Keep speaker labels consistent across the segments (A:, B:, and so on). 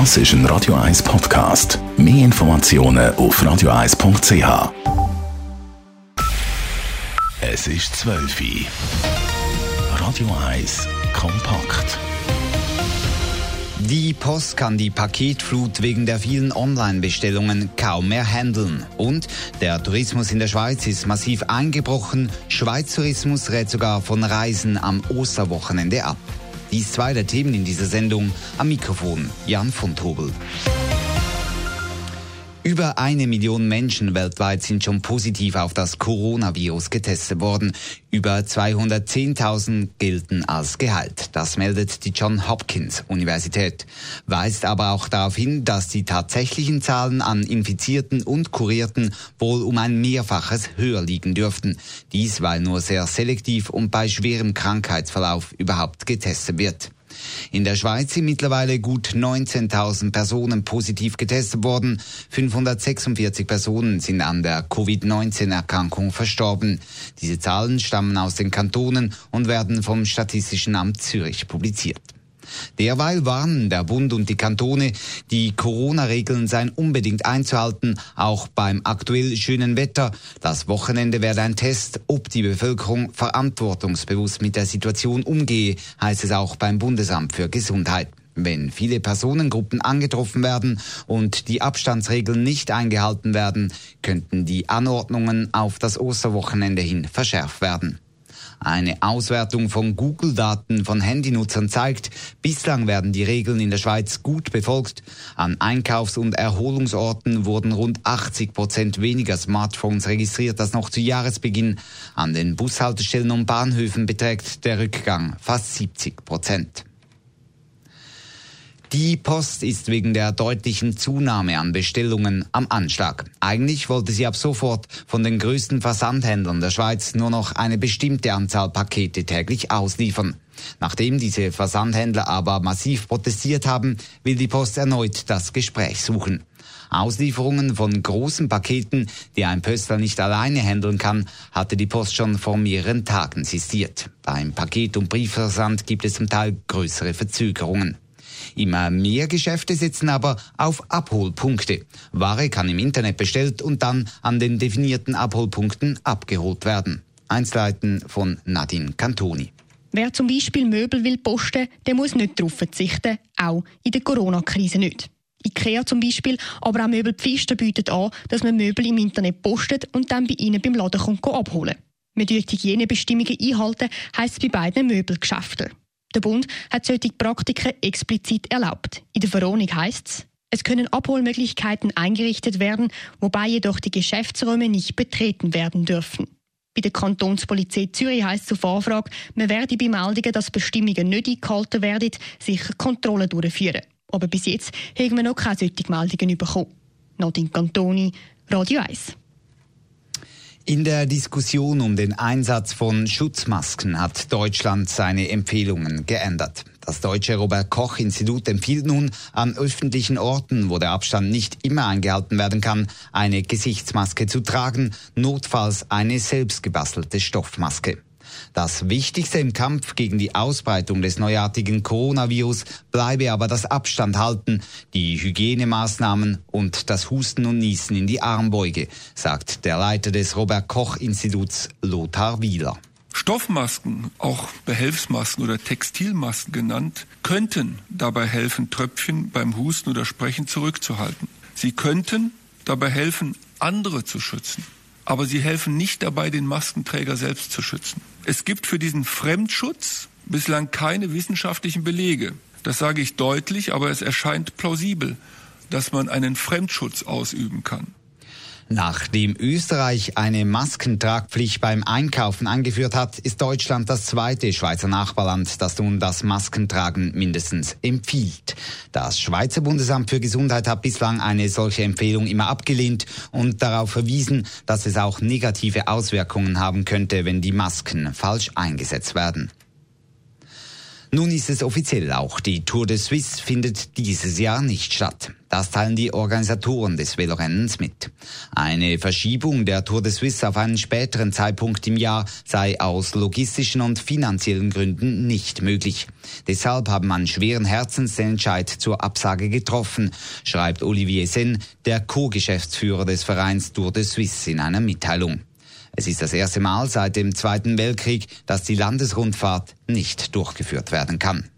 A: Das ist ein Radio 1 Podcast. Mehr Informationen auf radio1.ch. Es ist 12 Uhr. Radio 1 kompakt.
B: Die Post kann die Paketflut wegen der vielen Online-Bestellungen kaum mehr handeln. Und der Tourismus in der Schweiz ist massiv eingebrochen. Schweiz Tourismus rät sogar von Reisen am Osterwochenende ab. Dies zwei der Themen in dieser Sendung. Am Mikrofon Jan von Tobel. Über eine Million Menschen weltweit sind schon positiv auf das Coronavirus getestet worden. Über 210.000 gelten als geheilt. Das meldet die John Hopkins Universität. Weist aber auch darauf hin, dass die tatsächlichen Zahlen an Infizierten und Kurierten wohl um ein Mehrfaches höher liegen dürften. Dies, weil nur sehr selektiv und bei schwerem Krankheitsverlauf überhaupt getestet wird. In der Schweiz sind mittlerweile gut 19.000 Personen positiv getestet worden. 546 Personen sind an der Covid-19-Erkrankung verstorben. Diese Zahlen stammen aus den Kantonen und werden vom Statistischen Amt Zürich publiziert. Derweil warnen der Bund und die Kantone, die Corona-Regeln seien unbedingt einzuhalten, auch beim aktuell schönen Wetter. Das Wochenende werde ein Test, ob die Bevölkerung verantwortungsbewusst mit der Situation umgehe, heißt es auch beim Bundesamt für Gesundheit. Wenn viele Personengruppen angetroffen werden und die Abstandsregeln nicht eingehalten werden, könnten die Anordnungen auf das Osterwochenende hin verschärft werden. Eine Auswertung von Google-Daten von Handynutzern zeigt, bislang werden die Regeln in der Schweiz gut befolgt. An Einkaufs- und Erholungsorten wurden rund 80 Prozent weniger Smartphones registriert als noch zu Jahresbeginn. An den Bushaltestellen und Bahnhöfen beträgt der Rückgang fast 70 Prozent. Die Post ist wegen der deutlichen Zunahme an Bestellungen am Anschlag. Eigentlich wollte sie ab sofort von den größten Versandhändlern der Schweiz nur noch eine bestimmte Anzahl Pakete täglich ausliefern. Nachdem diese Versandhändler aber massiv protestiert haben, will die Post erneut das Gespräch suchen. Auslieferungen von großen Paketen, die ein Pöstler nicht alleine handeln kann, hatte die Post schon vor mehreren Tagen sistiert. Beim Paket- und Briefversand gibt es zum Teil größere Verzögerungen. Immer mehr Geschäfte setzen aber auf Abholpunkte. Ware kann im Internet bestellt und dann an den definierten Abholpunkten abgeholt werden. Einzelheiten von Nadine Cantoni.
C: Wer zum Beispiel Möbel will posten, der muss nicht darauf verzichten, auch in der Corona-Krise nicht. IKEA zum Beispiel, aber auch Möbelpfister bietet an, dass man Möbel im Internet postet und dann bei ihnen beim Laden kommt abholen. Man die Hygienebestimmungen einhalten, heisst es bei beiden Möbelgeschäften. Der Bund hat solche Praktiken explizit erlaubt. In der Verordnung heißt es, es können Abholmöglichkeiten eingerichtet werden, wobei jedoch die Geschäftsräume nicht betreten werden dürfen. Bei der Kantonspolizei Zürich heisst es auf Anfrage, man werde bei Meldungen, dass Bestimmungen nicht eingehalten werden, sicher Kontrollen durchführen. Aber bis jetzt haben wir noch keine solchen Meldungen bekommen. Nadine Cantoni, Radio 1.
B: In der Diskussion um den Einsatz von Schutzmasken hat Deutschland seine Empfehlungen geändert. Das deutsche Robert Koch Institut empfiehlt nun, an öffentlichen Orten, wo der Abstand nicht immer eingehalten werden kann, eine Gesichtsmaske zu tragen, notfalls eine selbstgebastelte Stoffmaske. Das Wichtigste im Kampf gegen die Ausbreitung des neuartigen Coronavirus bleibe aber das Abstand halten, die Hygienemaßnahmen und das Husten und Niesen in die Armbeuge, sagt der Leiter des Robert Koch Instituts Lothar Wieler.
D: Stoffmasken, auch Behelfsmasken oder Textilmasken genannt, könnten dabei helfen, Tröpfchen beim Husten oder Sprechen zurückzuhalten. Sie könnten dabei helfen, andere zu schützen aber sie helfen nicht dabei, den Maskenträger selbst zu schützen. Es gibt für diesen Fremdschutz bislang keine wissenschaftlichen Belege. Das sage ich deutlich, aber es erscheint plausibel, dass man einen Fremdschutz ausüben kann.
B: Nachdem Österreich eine Maskentragpflicht beim Einkaufen eingeführt hat, ist Deutschland das zweite Schweizer Nachbarland, das nun das Maskentragen mindestens empfiehlt. Das Schweizer Bundesamt für Gesundheit hat bislang eine solche Empfehlung immer abgelehnt und darauf verwiesen, dass es auch negative Auswirkungen haben könnte, wenn die Masken falsch eingesetzt werden. Nun ist es offiziell, auch die Tour de Suisse findet dieses Jahr nicht statt. Das teilen die Organisatoren des Velorennens mit. Eine Verschiebung der Tour de Suisse auf einen späteren Zeitpunkt im Jahr sei aus logistischen und finanziellen Gründen nicht möglich. Deshalb haben man schweren Herzens den Entscheid zur Absage getroffen, schreibt Olivier Sen, der Co-Geschäftsführer des Vereins Tour de Suisse in einer Mitteilung. Es ist das erste Mal seit dem Zweiten Weltkrieg, dass die Landesrundfahrt nicht durchgeführt werden kann.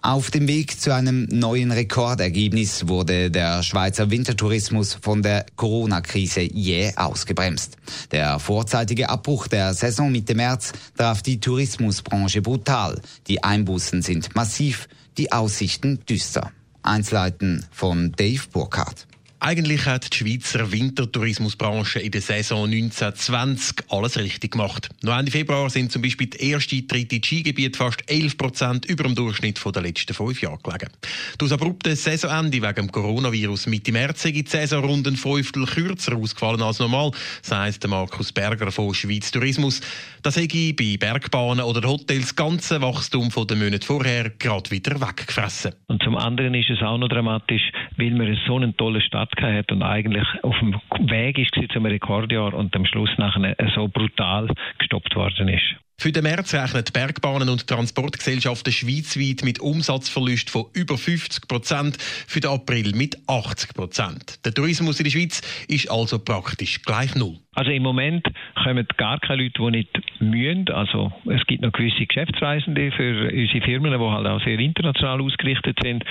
B: Auf dem Weg zu einem neuen Rekordergebnis wurde der Schweizer Wintertourismus von der Corona-Krise jäh ausgebremst. Der vorzeitige Abbruch der Saison Mitte März traf die Tourismusbranche brutal. Die Einbußen sind massiv, die Aussichten düster. Einzelheiten von Dave Burkhardt.
E: Eigentlich hat die Schweizer Wintertourismusbranche in der Saison 1920 alles richtig gemacht. Noch Ende Februar sind zum Beispiel die ersten dritte Skigebiete fast 11 Prozent über dem Durchschnitt der letzten fünf Jahre gelegen. Durch das abrupte Saisonende wegen dem Coronavirus Mitte März sind die Saison rund ein Fünftel kürzer ausgefallen als normal, sagt Markus Berger von Schweiz Tourismus. Das hätte bei Bergbahnen oder Hotels das ganze Wachstum von den Monaten vorher gerade wieder weggefressen.
F: Und zum anderen ist es auch noch dramatisch, weil wir so einen tollen Stadt Start hat und eigentlich auf dem Weg ist zum Rekordjahr und am Schluss nachher so brutal gestoppt worden ist.
E: Für den März rechnen die Bergbahnen und Transportgesellschaften schweizweit mit Umsatzverlust von über 50 Prozent, für den April mit 80 Prozent. Der Tourismus in der Schweiz ist also praktisch gleich null.
F: Also im Moment kommen gar keine Leute, die nicht mühen. Also es gibt noch gewisse Geschäftsreisende für unsere Firmen, die halt auch sehr international ausgerichtet sind.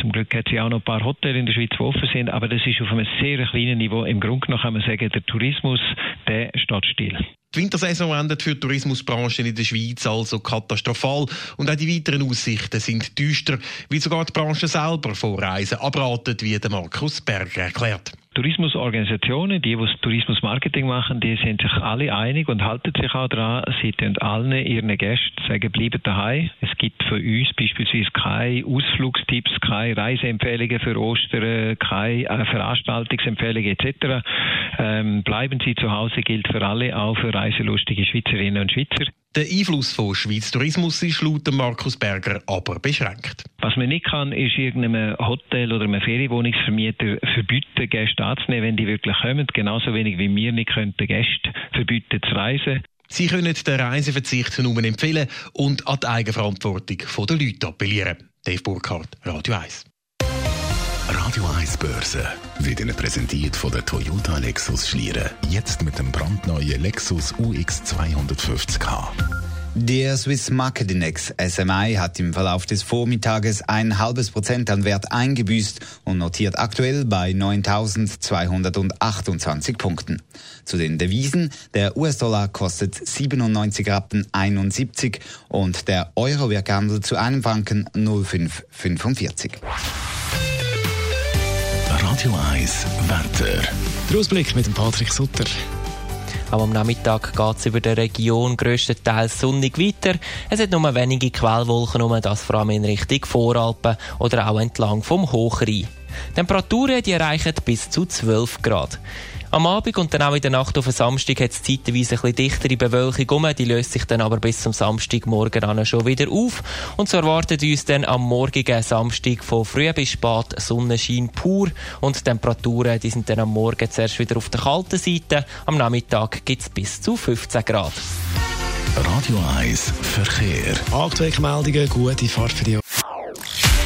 F: Zum Glück hat es auch noch ein paar Hotels in der Schweiz, die offen sind, aber das ist auf einem sehr kleinen Niveau. Im Grunde genommen kann man sagen, der Tourismus, der steht still.
E: Die Wintersaison endet für die Tourismusbranche in der Schweiz also katastrophal und auch die weiteren Aussichten sind düster, wie sogar die Branche selber von Reisen abratet, wie der Markus Berger erklärt.
F: Tourismusorganisationen, die, die Tourismusmarketing machen, die sind sich alle einig und halten sich auch daran. Sie tun allen ihren Gästen sagen, bleibt daheim. Es gibt für uns beispielsweise keine Ausflugstipps, keine Reiseempfehlungen für Ostern, keine äh, Veranstaltungsempfehlungen etc. Ähm, bleiben Sie zu Hause gilt für alle, auch für reiselustige Schweizerinnen und Schweizer.
E: Der Einfluss von Schweiz Tourismus ist laut Markus Berger aber beschränkt.
F: Was man nicht kann, ist irgendeinem Hotel oder einem Ferienwohnungsvermieter verbieten, Gäste anzunehmen, wenn die wirklich kommen. Genauso wenig wie wir nicht könnten Gäste verbieten zu reisen.
E: Sie können den Reiseverzicht nur empfehlen und an die Eigenverantwortung der Leute appellieren. Dave Burkhardt, Radio 1.
A: Radio 1 Börse wird Ihnen präsentiert von der Toyota Lexus Schlieren. Jetzt mit dem brandneuen Lexus UX 250k.
B: Der Swiss Market Index SMI hat im Verlauf des Vormittages ein halbes Prozent an Wert eingebüßt und notiert aktuell bei 9.228 Punkten. Zu den Devisen, der US-Dollar kostet 97 Rappen 71 und der Euro wird gehandelt zu einem Franken 0,545.
A: Radio 1 Wetter.
G: Der Ausblick mit dem Patrick Sutter.
H: Auch am Nachmittag geht es über der Region grösstenteils sonnig weiter. Es hat nur wenige Quellwolken um, das vor allem in Richtung Voralpen oder auch entlang vom Hochrhein. Temperaturen die erreichen bis zu 12 Grad. Am Abend und dann auch in der Nacht auf den Samstag hat es zeitweise ein bisschen dichtere Bewölkung um. Die löst sich dann aber bis zum Samstagmorgen an schon wieder auf. Und so erwartet uns dann am morgigen Samstag von früh bis spät Sonnenschein pur. Und die Temperaturen die sind dann am Morgen zuerst wieder auf der kalten Seite. Am Nachmittag gibt es bis zu 15 Grad.
A: Radio 1 Verkehr.
G: Meldungen, gute Fahrt für dich.